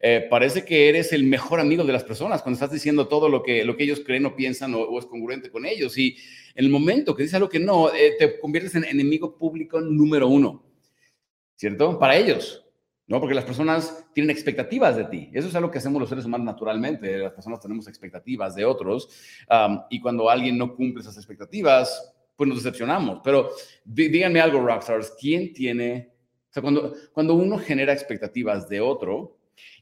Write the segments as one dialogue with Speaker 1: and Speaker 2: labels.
Speaker 1: Eh, parece que eres el mejor amigo de las personas cuando estás diciendo todo lo que, lo que ellos creen o piensan o, es congruente con ellos. Y el momento que dices algo que no, eh, te conviertes en enemigo público número uno, ¿cierto? Para ellos, ¿no? Porque las personas tienen expectativas de ti. Eso es algo que hacemos los seres humanos naturalmente. Las personas tenemos expectativas de otros y cuando alguien no cumple esas expectativas, pues nos decepcionamos. Pero díganme algo, rockstars, ¿quién tiene, o sea, cuando, cuando uno genera expectativas de otro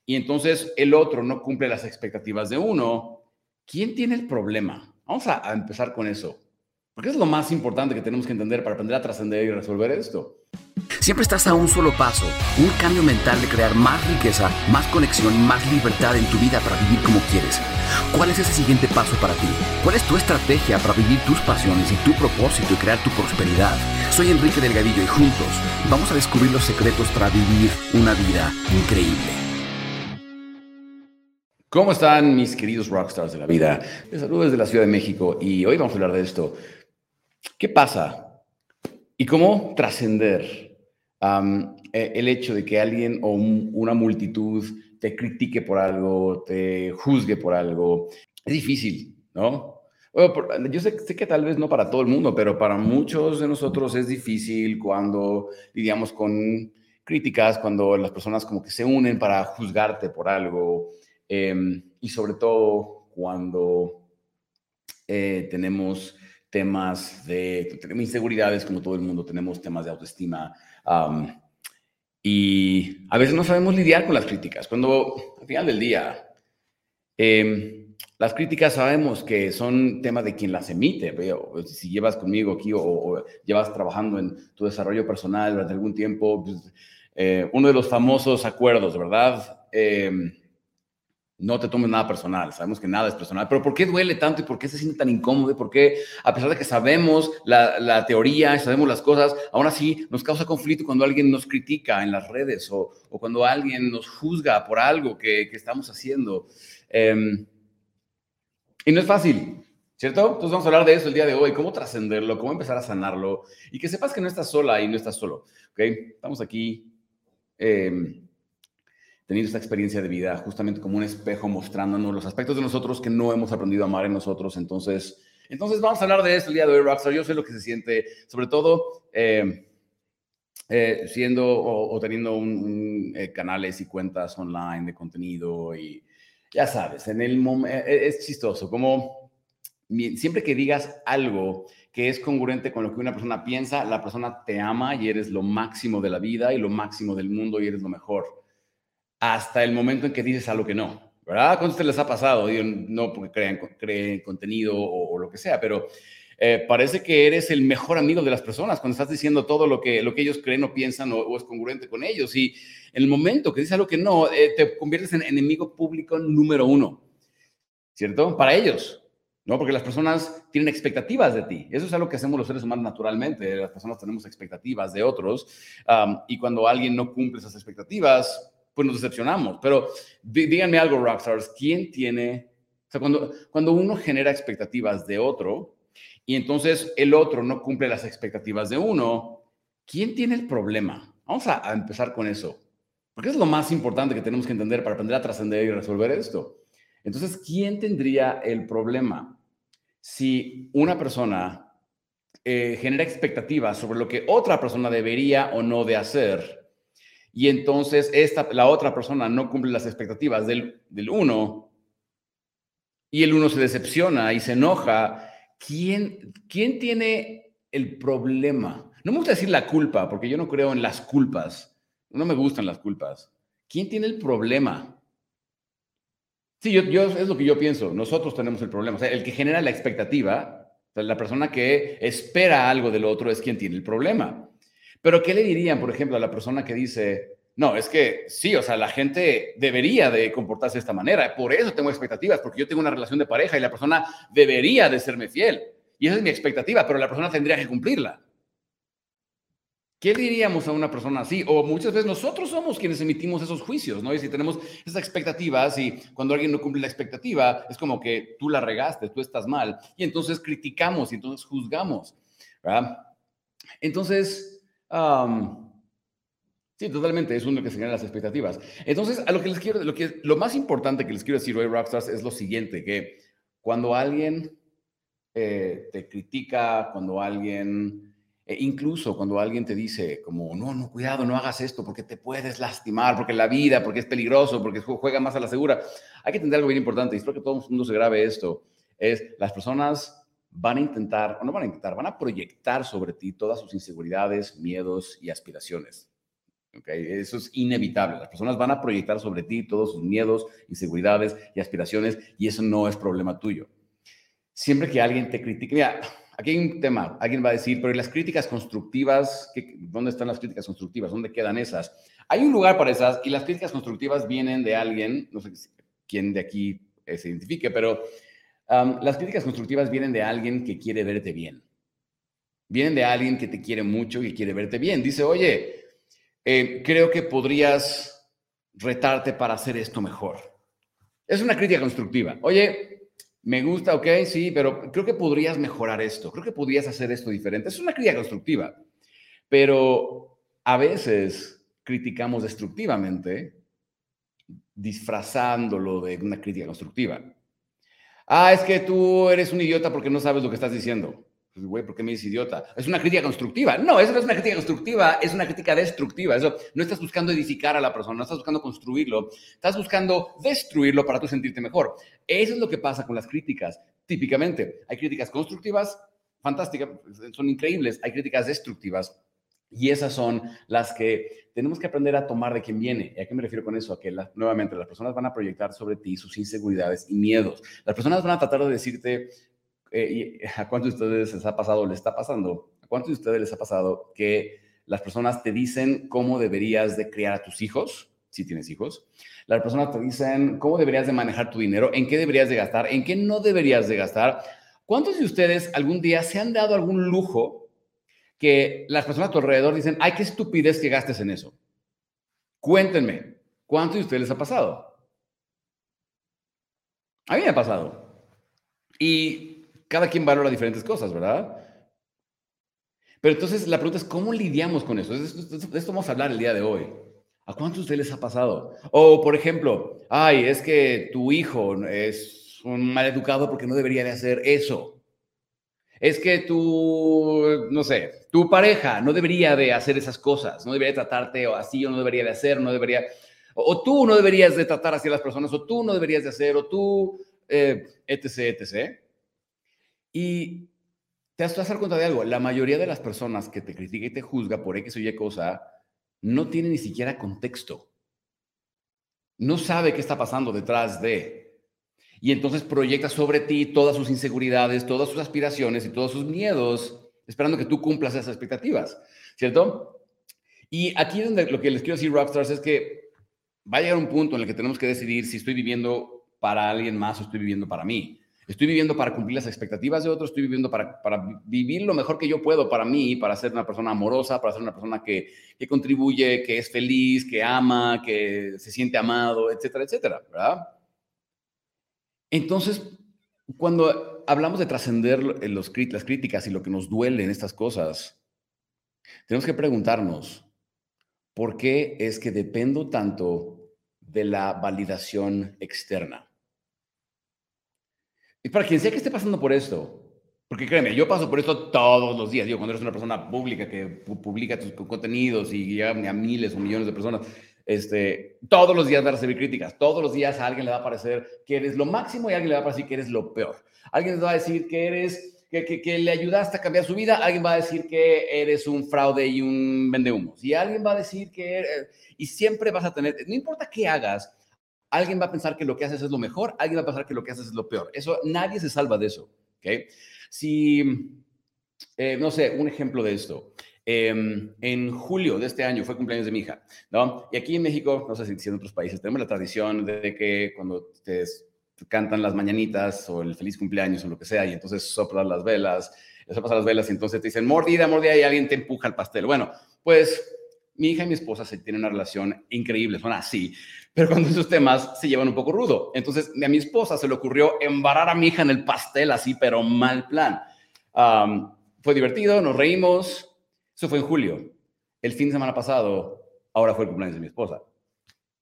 Speaker 1: y entonces el otro no cumple las expectativas de uno, ¿quién tiene el problema? Vamos a, empezar con eso. Porque es lo más importante que tenemos que entender para aprender a trascender y resolver esto.
Speaker 2: Siempre estás a un solo paso, un cambio mental de crear más riqueza, más conexión y más libertad en tu vida para vivir como quieres. ¿Cuál es ese siguiente paso para ti? ¿Cuál es tu estrategia para vivir tus pasiones y tu propósito y crear tu prosperidad? Soy Enrique Delgadillo y juntos vamos a descubrir los secretos para vivir una vida increíble.
Speaker 1: ¿Cómo están mis queridos rockstars de la vida? Les saludo desde la Ciudad de México y hoy vamos a hablar de esto. ¿Qué pasa? ¿Y cómo trascender e, el hecho de que alguien o una multitud te critique por algo, te juzgue por algo, es difícil, ¿no? yo sé, sé, que tal vez no para todo el mundo, pero para muchos de nosotros es difícil cuando lidiamos con críticas, cuando las personas como que se unen para juzgarte por algo em, y sobre todo cuando eh, tenemos temas de inseguridades como todo el mundo, tenemos temas de autoestima, y a veces no sabemos lidiar con las críticas. Cuando al final del día, em, las críticas sabemos que son tema de quien las emite. Si llevas conmigo aquí o, llevas trabajando en tu desarrollo personal durante algún tiempo, pues, eh, uno de los famosos acuerdos, ¿verdad? Eh, no te tomes nada personal, sabemos que nada es personal, pero ¿por qué duele tanto y por qué se siente tan incómodo? ¿Por qué, a pesar de que sabemos la, la teoría, sabemos las cosas, aún así nos causa conflicto cuando alguien nos critica en las redes o, o cuando alguien nos juzga por algo que, que estamos haciendo? Em, y no es fácil, ¿cierto? Entonces vamos a hablar de eso el día de hoy, cómo trascenderlo, cómo empezar a sanarlo y que sepas que no estás sola y no estás solo, ¿ok? Estamos aquí. Eh, teniendo esta experiencia de vida justamente como un espejo mostrándonos los aspectos de nosotros que no hemos aprendido a amar en nosotros. Entonces, entonces vamos a hablar de esto el día de hoy, Rockstar. Yo sé lo que se siente, sobre todo eh, eh, siendo o, teniendo un, eh, canales y cuentas online de contenido y ya sabes, en el es chistoso, como siempre que digas algo que es congruente con lo que una persona piensa, la persona te ama y eres lo máximo de la vida y lo máximo del mundo y eres lo mejor hasta el momento en que dices algo que no, ¿verdad? ¿Cuántos les ha pasado? no porque crean, creen contenido o, lo que sea, pero eh, parece que eres el mejor amigo de las personas cuando estás diciendo todo lo que, lo que ellos creen o piensan o, es congruente con ellos. Y en el momento que dices algo que no, eh, te conviertes en enemigo público número uno, ¿cierto? Para ellos. ¿no? Porque las personas tienen expectativas de ti. Eso es algo que hacemos los seres humanos naturalmente. Las personas tenemos expectativas de otros y cuando alguien no cumple esas expectativas, pues nos decepcionamos. Pero díganme algo, rockstars, ¿quién tiene, o sea, cuando, cuando uno genera expectativas de otro y entonces el otro no cumple las expectativas de uno, ¿quién tiene el problema? Vamos a, empezar con eso, porque es lo más importante que tenemos que entender para aprender a trascender y resolver esto. Entonces, ¿quién tendría el problema si una persona eh, genera expectativas sobre lo que otra persona debería o no de hacer? Y entonces esta, la otra persona no cumple las expectativas del, del uno y el uno se decepciona y se enoja, ¿quién, ¿quién tiene el problema? No me gusta decir la culpa, porque yo no creo en las culpas. No me gustan las culpas. ¿Quién tiene el problema? Sí, yo, yo, es lo que yo pienso. Nosotros tenemos el problema. O el que genera la expectativa, la persona que espera algo del otro es quien tiene el problema. Pero ¿qué le dirían, por ejemplo, a la persona que dice, no, es que sí, o sea, la gente debería de comportarse de esta manera, por eso tengo expectativas, porque yo tengo una relación de pareja y la persona debería de serme fiel. Y esa es mi expectativa, pero la persona tendría que cumplirla. ¿Qué diríamos a una persona así? O muchas veces nosotros somos quienes emitimos esos juicios, ¿no? Y si tenemos esas expectativas y cuando alguien no cumple la expectativa, es como que tú la regaste, tú estás mal. Y entonces criticamos y entonces juzgamos. Entonces, Sí, totalmente, es uno que se genera las expectativas. Entonces, a lo que les quiero, lo, que, lo más importante que les quiero decir hoy, Rockstars, es lo siguiente, que cuando alguien eh, te critica, cuando alguien, eh, incluso cuando alguien te dice como, no, no, cuidado, no hagas esto porque te puedes lastimar, porque la vida, porque es peligroso, porque juega más a la segura, hay que entender algo bien importante, y espero que todo el mundo se grabe esto, es las personas van a intentar, o no van a intentar, van a proyectar sobre ti todas sus inseguridades, miedos y aspiraciones. Eso es inevitable. Las personas van a proyectar sobre ti todos sus miedos, inseguridades y aspiraciones y eso no es problema tuyo. Siempre que alguien te critique, mira, aquí hay un tema, alguien va a decir, pero ¿y las críticas constructivas? ¿Dónde están las críticas constructivas? ¿Dónde quedan esas? Hay un lugar para esas y las críticas constructivas vienen de alguien, no sé quién de aquí eh, se identifique, pero las críticas constructivas vienen de alguien que quiere verte bien. Vienen de alguien que te quiere mucho y quiere verte bien. Dice, oye, eh, creo que podrías retarte para hacer esto mejor. Es una crítica constructiva. Oye, me gusta, ok, sí, pero creo que podrías mejorar esto, creo que podrías hacer esto diferente. Es una crítica constructiva, pero a veces criticamos destructivamente disfrazándolo de una crítica constructiva. Ah, es que tú eres un idiota porque no sabes lo que estás diciendo. Pues, güey, ¿por qué me dices idiota? Es una crítica constructiva. No, eso no es una crítica constructiva, es una crítica destructiva. Eso no estás buscando edificar a la persona, no estás buscando construirlo, estás buscando destruirlo para tú sentirte mejor. Eso es lo que pasa con las críticas. Típicamente, hay críticas constructivas, fantásticas, son increíbles, hay críticas destructivas. Y esas son las que tenemos que aprender a tomar de quien viene. ¿Y a qué me refiero con eso? A que nuevamente las personas van a proyectar sobre ti sus inseguridades y miedos. Las personas van a tratar de decirte, eh, ¿a cuántos de ustedes les ha pasado, le está pasando? ¿A cuántos de ustedes les ha pasado que las personas te dicen cómo deberías de criar a tus hijos, si tienes hijos? Las personas te dicen cómo deberías de manejar tu dinero, en qué deberías de gastar, en qué no deberías de gastar. ¿Cuántos de ustedes algún día se han dado algún lujo que las personas a tu alrededor dicen, ay, qué estupidez que gastes en eso? Cuéntenme, ¿cuántos de ustedes les ha pasado? A mí me ha pasado. Y cada quien valora diferentes cosas, ¿verdad? Pero entonces la pregunta es, ¿cómo lidiamos con eso? De esto, vamos a hablar el día de hoy. ¿A cuántos de ustedes les ha pasado? O, por ejemplo, ay, es que tu hijo es un mal educado porque no debería de hacer eso. Es que tu, no sé, tu pareja no debería de hacer esas cosas, no debería tratarte así o no debería de hacer, no debería, o, tú no deberías de tratar así a las personas, o tú no deberías de hacer, o tú, eh, etc., etc. Y te vas a dar cuenta de algo, la mayoría de las personas que te critica y te juzga por X o Y cosa, no tiene ni siquiera contexto. No sabe qué está pasando detrás de. Y entonces proyecta sobre ti todas sus inseguridades, todas sus aspiraciones y todos sus miedos, esperando que tú cumplas esas expectativas, ¿cierto? Y aquí donde lo que les quiero decir, Rockstars, es que va a llegar un punto en el que tenemos que decidir si estoy viviendo para alguien más o estoy viviendo para mí. Estoy viviendo para cumplir las expectativas de otros, estoy viviendo para, para vivir lo mejor que yo puedo para mí, para ser una persona amorosa, para ser una persona que, que contribuye, que es feliz, que ama, que se siente amado, etcétera, etcétera, ¿verdad? Entonces, cuando hablamos de trascender las críticas y lo que nos duele en estas cosas, tenemos que preguntarnos, ¿por qué es que dependo tanto de la validación externa? Y para quien sea que esté pasando por esto, porque créeme, yo paso por esto todos los días. Digo, cuando eres una persona pública que publica tus contenidos y llega a miles o millones de personas, este, todos los días vas a recibir críticas. Todos los días a alguien le va a parecer que eres lo máximo y a alguien le va a parecer que eres lo peor. Alguien le va a decir que eres, que, que, que, le ayudaste a cambiar su vida. Alguien va a decir que eres un fraude y un vendehumos. Y alguien va a decir que... y siempre vas a tener, no importa qué hagas, Alguien va a pensar que lo que haces es lo mejor, alguien va a pensar que lo que haces es lo peor. Eso, nadie se salva de eso. ¿okay? Si, eh, no sé, un ejemplo de esto. Em, en julio de este año fue cumpleaños de mi hija, ¿no? Y aquí en México, no sé si en otros países, tenemos la tradición de que cuando te cantan las mañanitas o el feliz cumpleaños o lo que sea, y entonces soplan las velas, soplas las velas y entonces te dicen mordida, mordida y alguien te empuja el pastel. Bueno, pues mi hija y mi esposa se tienen una relación increíble, son así, pero cuando esos temas se llevan un poco rudo. Entonces, a mi esposa se le ocurrió embarrar a mi hija en el pastel así, pero mal plan. fue divertido, nos reímos. Eso fue en julio. El fin de semana pasado, ahora fue el cumpleaños de mi esposa.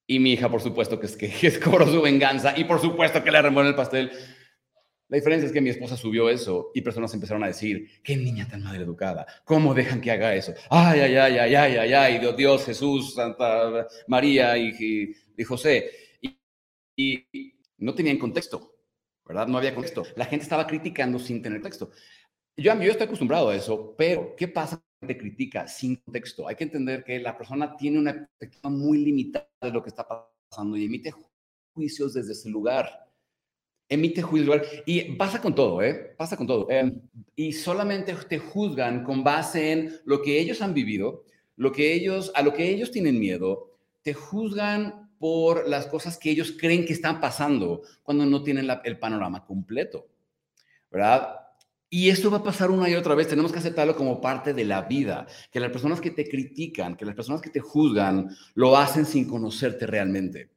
Speaker 1: Y mi hija, por supuesto, que es que, que cobró su venganza y por supuesto que le remueve el pastel. La diferencia es que mi esposa subió eso y personas empezaron a decir, qué niña tan mal educada, ¿cómo dejan que haga eso? Ay, ay, ay, ay, ay, ay, ay, Dios, Dios Jesús, Santa María y, y, José. Y, y, no tenían contexto, ¿verdad? No había contexto. La gente estaba criticando sin tener texto. Yo, yo estoy acostumbrado a eso, pero ¿qué pasa te critica sin contexto? Hay que entender que la persona tiene una perspectiva muy limitada de lo que está pasando y emite juicios desde ese lugar emite juicio. Y pasa con todo, ¿eh? Pasa con todo. Em, y solamente te juzgan con base en lo que ellos han vivido, lo que ellos, a lo que ellos tienen miedo, te juzgan por las cosas que ellos creen que están pasando cuando no tienen el panorama completo, ¿verdad? Y esto va a pasar una y otra vez. Tenemos que aceptarlo como parte de la vida. Que las personas que te critican, que las personas que te juzgan, lo hacen sin conocerte realmente.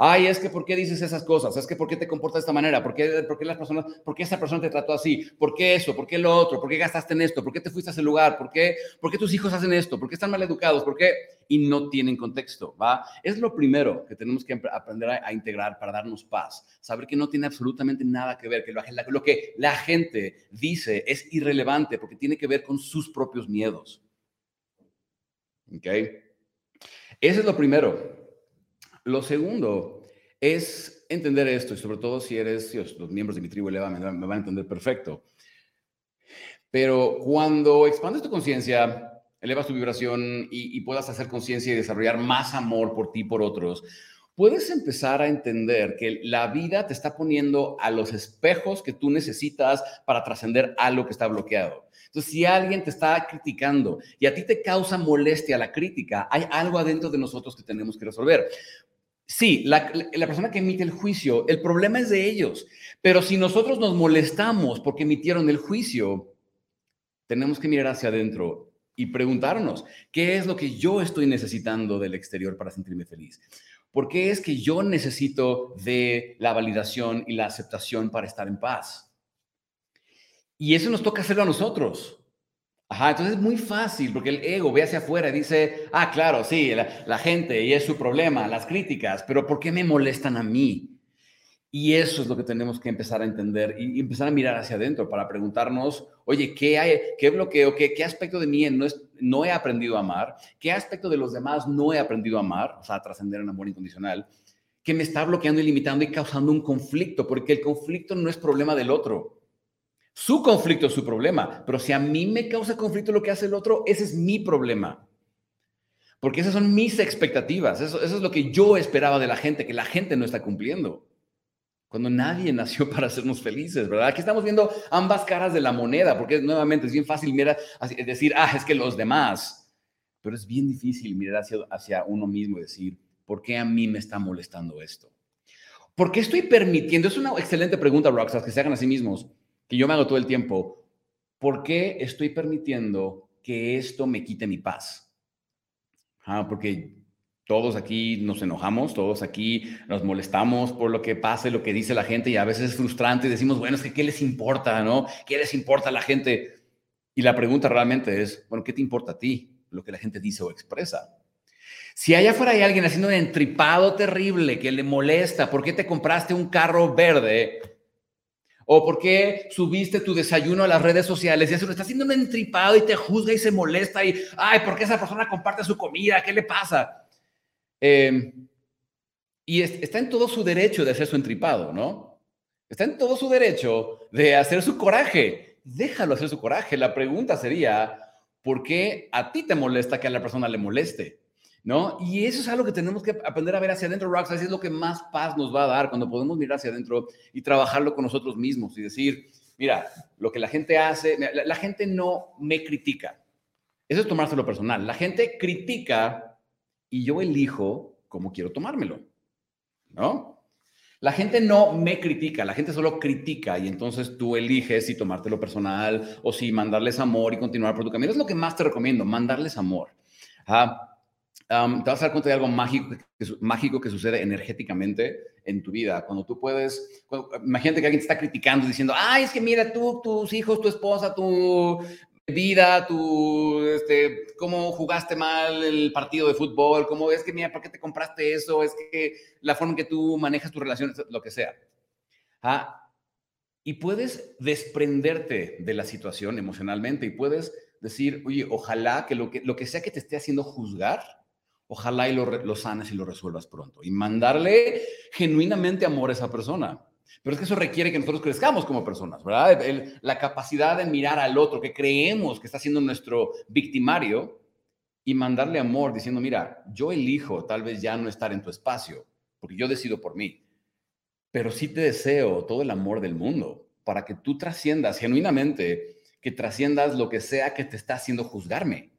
Speaker 1: Ay, es que ¿por qué dices esas cosas? Es que ¿por qué te comportas de esta manera? ¿Por qué, por qué las personas, por qué esa persona te trató así? ¿Por qué eso? ¿Por qué lo otro? ¿Por qué gastaste en esto? ¿Por qué te fuiste a ese lugar? ¿Por qué, por qué tus hijos hacen esto? ¿Por qué están mal educados? ¿Por qué? Y no tienen contexto, ¿va? Es lo primero que tenemos que aprender a, integrar para darnos paz. Saber que no tiene absolutamente nada que ver, que lo, lo que la gente dice es irrelevante porque tiene que ver con sus propios miedos. ¿Ok? Ese es lo primero. Lo segundo es entender esto, y sobre todo si eres, los miembros de mi tribu eleva me, van a entender perfecto. Pero cuando expandes tu conciencia, elevas tu vibración y, puedas hacer conciencia y desarrollar más amor por ti y por otros, puedes empezar a entender que la vida te está poniendo a los espejos que tú necesitas para trascender algo que está bloqueado. Entonces, si alguien te está criticando y a ti te causa molestia la crítica, hay algo adentro de nosotros que tenemos que resolver. Sí, la, persona que emite el juicio, el problema es de ellos. Pero si nosotros nos molestamos porque emitieron el juicio, tenemos que mirar hacia adentro y preguntarnos, ¿qué es lo que yo estoy necesitando del exterior para sentirme feliz? ¿Por qué es que yo necesito de la validación y la aceptación para estar en paz? Y eso nos toca hacerlo a nosotros. Ajá, entonces es muy fácil porque el ego ve hacia afuera y dice, ah, claro, sí, la, gente y es su problema, las críticas, pero ¿por qué me molestan a mí? Y eso es lo que tenemos que empezar a entender y empezar a mirar hacia adentro para preguntarnos, oye, ¿qué, hay, qué bloqueo, qué, qué aspecto de mí no, es, no he aprendido a amar? ¿Qué aspecto de los demás no he aprendido a amar? O sea, a trascender en amor incondicional, que me está bloqueando y limitando y causando un conflicto, porque el conflicto no es problema del otro. Su conflicto es su problema, pero si a mí me causa conflicto lo que hace el otro, ese es mi problema. Porque esas son mis expectativas, eso, es lo que yo esperaba de la gente, que la gente no está cumpliendo. Cuando nadie nació para hacernos felices, ¿verdad? Aquí estamos viendo ambas caras de la moneda, porque nuevamente es bien fácil mirar, decir, ah, es que los demás, pero es bien difícil mirar hacia, uno mismo y decir, ¿por qué a mí me está molestando esto? ¿Por qué estoy permitiendo? Es una excelente pregunta, Roxas, que se hagan a sí mismos que yo me hago todo el tiempo, ¿por qué estoy permitiendo que esto me quite mi paz? Ah, porque todos aquí nos enojamos, todos aquí nos molestamos por lo que pasa, lo que dice la gente y a veces es frustrante y decimos, bueno, es que ¿qué les importa, no? ¿Qué les importa a la gente? Y la pregunta realmente es, bueno, ¿qué te importa a ti lo que la gente dice o expresa? Si allá afuera hay alguien haciendo un entripado terrible que le molesta, ¿por qué te compraste un carro verde? ¿O por qué subiste tu desayuno a las redes sociales y eso lo está haciendo un entripado y te juzga y se molesta y, ay, ¿por qué esa persona comparte su comida? ¿Qué le pasa? Em, y está en todo su derecho de hacer su entripado, ¿no? Está en todo su derecho de hacer su coraje. Déjalo hacer su coraje. La pregunta sería, ¿por qué a ti te molesta que a la persona le moleste? ¿No? Y eso es algo que tenemos que aprender a ver hacia adentro, Rox, es lo que más paz nos va a dar cuando podemos mirar hacia adentro y trabajarlo con nosotros mismos y decir, mira, lo que la gente hace, la, gente no me critica. Eso es tomárselo personal. La gente critica y yo elijo cómo quiero tomármelo, ¿no? La gente no me critica, la gente solo critica y entonces tú eliges si tomártelo personal o si mandarles amor y continuar por tu camino. Es lo que más te recomiendo, mandarles amor. Te vas a dar cuenta de algo mágico que, mágico que sucede energéticamente en tu vida. Cuando tú puedes, imagínate que alguien te está criticando diciendo, ay, es que mira tú, tus hijos, tu esposa, tu vida, tu, este, cómo jugaste mal el partido de fútbol, cómo es que, mira, ¿por qué te compraste eso? Es que la forma en que tú manejas tus relaciones, lo que sea. ¿Ah? Y puedes desprenderte de la situación emocionalmente y puedes decir, oye, ojalá que lo que, lo que sea que te esté haciendo juzgar, ojalá y lo, lo sanes y lo resuelvas pronto. Y mandarle genuinamente amor a esa persona. Pero es que eso requiere que nosotros crezcamos como personas, ¿verdad? la capacidad de mirar al otro que creemos que está siendo nuestro victimario y mandarle amor diciendo, mira, yo elijo tal vez ya no estar en tu espacio, porque yo decido por mí, pero sí te deseo todo el amor del mundo para que tú trasciendas genuinamente, que trasciendas lo que sea que te está haciendo juzgarme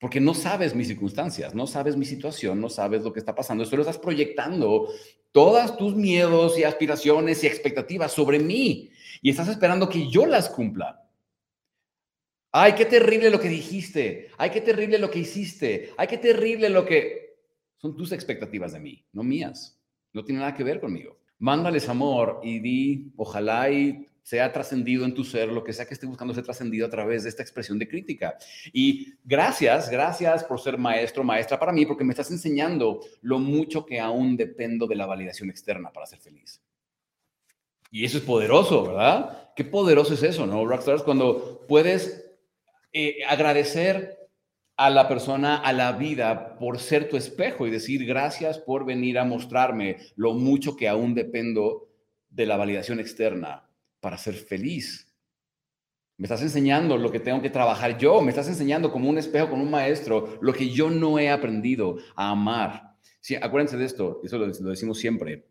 Speaker 1: porque no sabes mis circunstancias, no sabes mi situación, no sabes lo que está pasando. Esto lo estás proyectando todas tus miedos y aspiraciones y expectativas sobre mí y estás esperando que yo las cumpla. Ay, qué terrible lo que dijiste. Ay, qué terrible lo que hiciste. Ay, qué terrible lo que... Son tus expectativas de mí, no mías. No tiene nada que ver conmigo. Mándales amor y di, ojalá y sea trascendido en tu ser, lo que sea que esté buscando ser trascendido a través de esta expresión de crítica. Y gracias, gracias por ser maestro, maestra para mí, porque me estás enseñando lo mucho que aún dependo de la validación externa para ser feliz. Y eso es poderoso, ¿verdad? Qué poderoso es eso, ¿no? Rockstars, cuando puedes eh, agradecer a la persona, a la vida, por ser tu espejo y decir gracias por venir a mostrarme lo mucho que aún dependo de la validación externa para ser feliz. Me estás enseñando lo que tengo que trabajar yo, me estás enseñando como un espejo, con un maestro, lo que yo no he aprendido a amar. Sí, acuérdense de esto, eso lo, decimos siempre.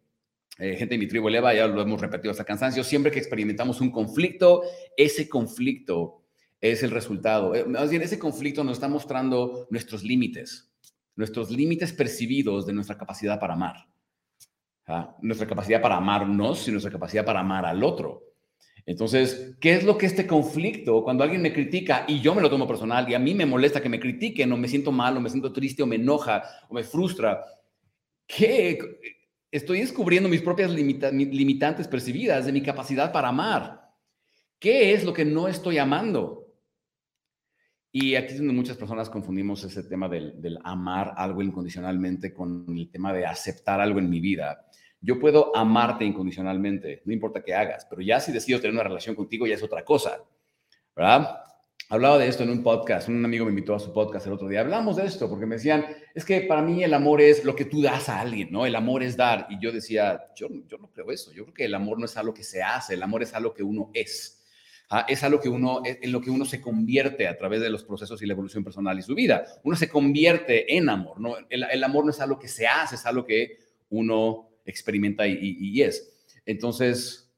Speaker 1: Eh, gente de mi tribu eleva, ya lo hemos repetido hasta cansancio, siempre que experimentamos un conflicto, ese conflicto es el resultado. Eh, más bien, ese conflicto nos está mostrando nuestros límites, nuestros límites percibidos de nuestra capacidad para amar. ¿Ah? Nuestra capacidad para amarnos y nuestra capacidad para amar al otro. Entonces, ¿qué es lo que este conflicto, cuando alguien me critica y yo me lo tomo personal y a mí me molesta que me critiquen o me siento mal o me siento triste o me enoja o me frustra, ¿qué? Estoy descubriendo mis propias limitantes percibidas de mi capacidad para amar. ¿Qué es lo que no estoy amando? Y aquí es donde muchas personas confundimos ese tema del, del amar algo incondicionalmente con el tema de aceptar algo en mi vida. Yo puedo amarte incondicionalmente, no importa qué hagas, pero ya si decido tener una relación contigo ya es otra cosa, ¿verdad? Hablaba de esto en un podcast, un amigo me invitó a su podcast el otro día, hablamos de esto porque me decían, es que para mí el amor es lo que tú das a alguien, ¿no? El amor es dar. Y yo decía, yo, yo no creo eso, yo creo que el amor no es algo que se hace, el amor es algo que uno es. ¿ah? es algo que uno, en lo que uno se convierte a través de los procesos y la evolución personal y su vida. Uno se convierte en amor, ¿no? El, el amor no es algo que se hace, es algo que uno experimenta y, es. Entonces,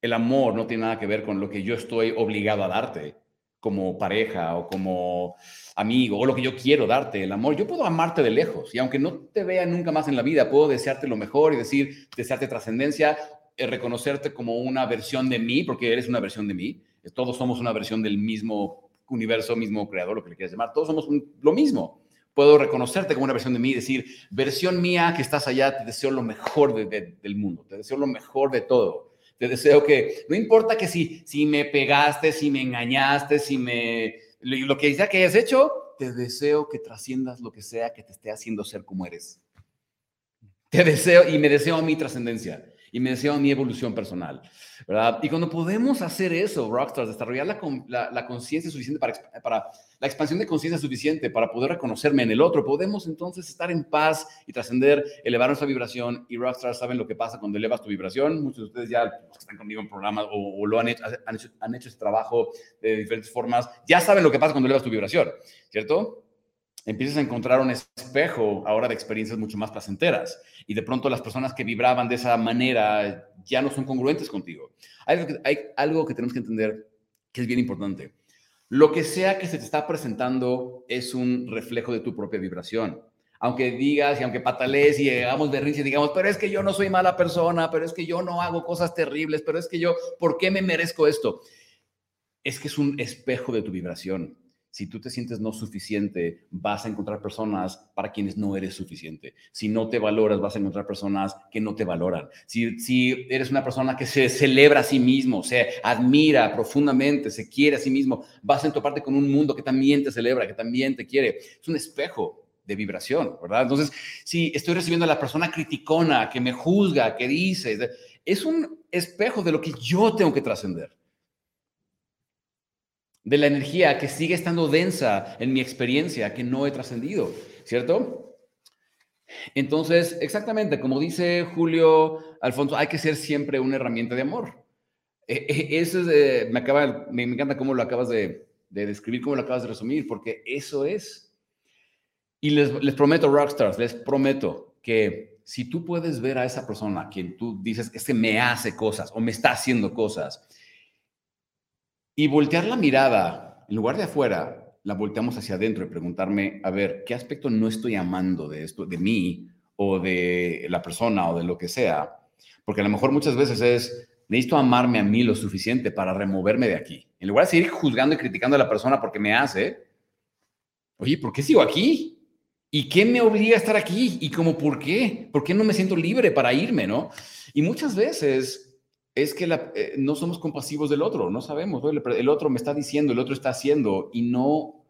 Speaker 1: el amor no tiene nada que ver con lo que yo estoy obligado a darte como pareja o como amigo o lo que yo quiero darte. El amor, yo puedo amarte de lejos y aunque no te vea nunca más en la vida, puedo desearte lo mejor y decir, desearte trascendencia, eh, reconocerte como una versión de mí, porque eres una versión de mí. Todos somos una versión del mismo universo, mismo creador, lo que le quieras llamar. Todos somos lo mismo puedo reconocerte como una versión de mí y decir, versión mía que estás allá, te deseo lo mejor del mundo, te deseo lo mejor de todo. Te deseo que, no importa que si, si me pegaste, si me engañaste, si me, lo que sea que hayas hecho, te deseo que trasciendas lo que sea que te esté haciendo ser como eres. Te deseo y me deseo mi trascendencia y me deseo mi evolución personal, ¿verdad? Y cuando podemos hacer eso, Rockstars, desarrollar la, la, conciencia suficiente para, para la expansión de conciencia suficiente para poder reconocerme en el otro, podemos entonces estar en paz y trascender, elevar nuestra vibración. Y Rockstars saben lo que pasa cuando elevas tu vibración. Muchos de ustedes ya los que están conmigo en programas o, lo han hecho, han hecho, han hecho ese trabajo de diferentes formas, ya saben lo que pasa cuando elevas tu vibración, ¿cierto? Empiezas a encontrar un espejo ahora de experiencias mucho más placenteras. Y de pronto las personas que vibraban de esa manera ya no son congruentes contigo. Hay algo que, tenemos que entender que es bien importante. Lo que sea que se te está presentando es un reflejo de tu propia vibración. Aunque digas y aunque patalees y hagamos berrinche y digamos, pero es que yo no soy mala persona, pero es que yo no hago cosas terribles, pero es que yo, ¿por qué me merezco esto? Es que es un espejo de tu vibración Si tú te sientes no suficiente, vas a encontrar personas para quienes no eres suficiente. Si no te valoras, vas a encontrar personas que no te valoran. Si, si eres una persona que se celebra a sí mismo, se admira profundamente, se quiere a sí mismo, vas a toparte con un mundo que también te celebra, que también te quiere. Es un espejo de vibración, ¿verdad? Entonces, si estoy recibiendo a la persona criticona que me juzga, que dice, es un espejo de lo que yo tengo que trascender de la energía que sigue estando densa en mi experiencia, que no he trascendido, ¿cierto? Entonces, exactamente, como dice Julio Alfonso, hay que ser siempre una herramienta de amor. E, e, eso es, me, acaba, me, encanta cómo lo acabas de, describir, cómo lo acabas de resumir, porque eso es. Y les, les prometo, rockstars, les prometo que si tú puedes ver a esa persona quien tú dices, este me hace cosas o me está haciendo cosas, y voltear la mirada, en lugar de afuera, la volteamos hacia adentro y preguntarme, a ver, ¿qué aspecto no estoy amando de esto, de mí o de la persona o de lo que sea? Porque a lo mejor muchas veces es, necesito amarme a mí lo suficiente para removerme de aquí. En lugar de seguir juzgando y criticando a la persona porque me hace, oye, ¿por qué sigo aquí? ¿Y qué me obliga a estar aquí? ¿Y cómo por qué? ¿Por qué no me siento libre para irme, no? Y muchas veces es que eh, no somos compasivos del otro, no sabemos, el otro me está diciendo, el otro está haciendo y no,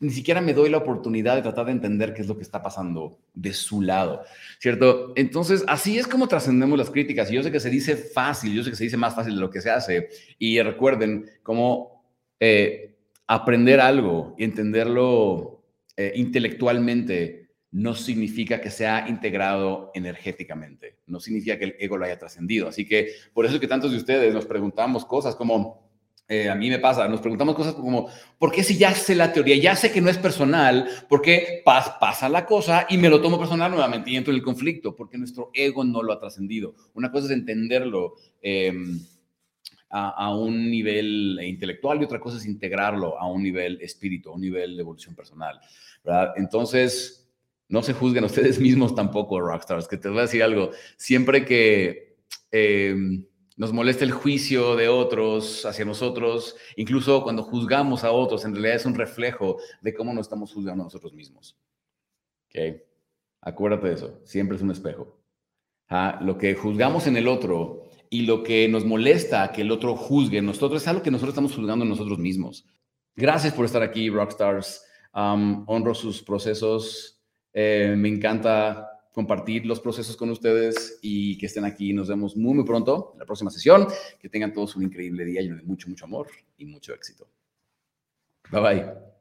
Speaker 1: ni siquiera me doy la oportunidad de tratar de entender qué es lo que está pasando de su lado, ¿cierto? Entonces, así es como trascendemos las críticas. Y yo sé que se dice fácil, yo sé que se dice más fácil de lo que se hace. Y recuerden cómo eh, aprender algo y entenderlo eh, intelectualmente no significa que sea integrado energéticamente, no significa que el ego lo haya trascendido. Así que por eso es que tantos de ustedes nos preguntamos cosas como, eh, a mí me pasa, nos preguntamos cosas como, ¿por qué si ya sé la teoría, ya sé que no es personal, por qué pasa la cosa y me lo tomo personal nuevamente y entro en el conflicto? Porque nuestro ego no lo ha trascendido. Una cosa es entenderlo. Em, a, un nivel intelectual y otra cosa es integrarlo a un nivel espíritu, a un nivel de evolución personal. Entonces, no se juzguen ustedes mismos tampoco, rockstars, que te voy a decir algo, siempre que em, nos molesta el juicio de otros hacia nosotros, incluso cuando juzgamos a otros, en realidad es un reflejo de cómo nos estamos juzgando a nosotros mismos. ¿Ok? Acuérdate de eso, siempre es un espejo. Ah, lo que juzgamos en el otro y lo que nos molesta que el otro juzgue en nosotros es algo que nosotros estamos juzgando en nosotros mismos. Gracias por estar aquí, Rockstars. honro sus procesos eh, me encanta compartir los procesos con ustedes y que estén aquí. Nos vemos muy, muy pronto en la próxima sesión. Que tengan todos un increíble día lleno de mucho, mucho amor y mucho éxito. Bye bye.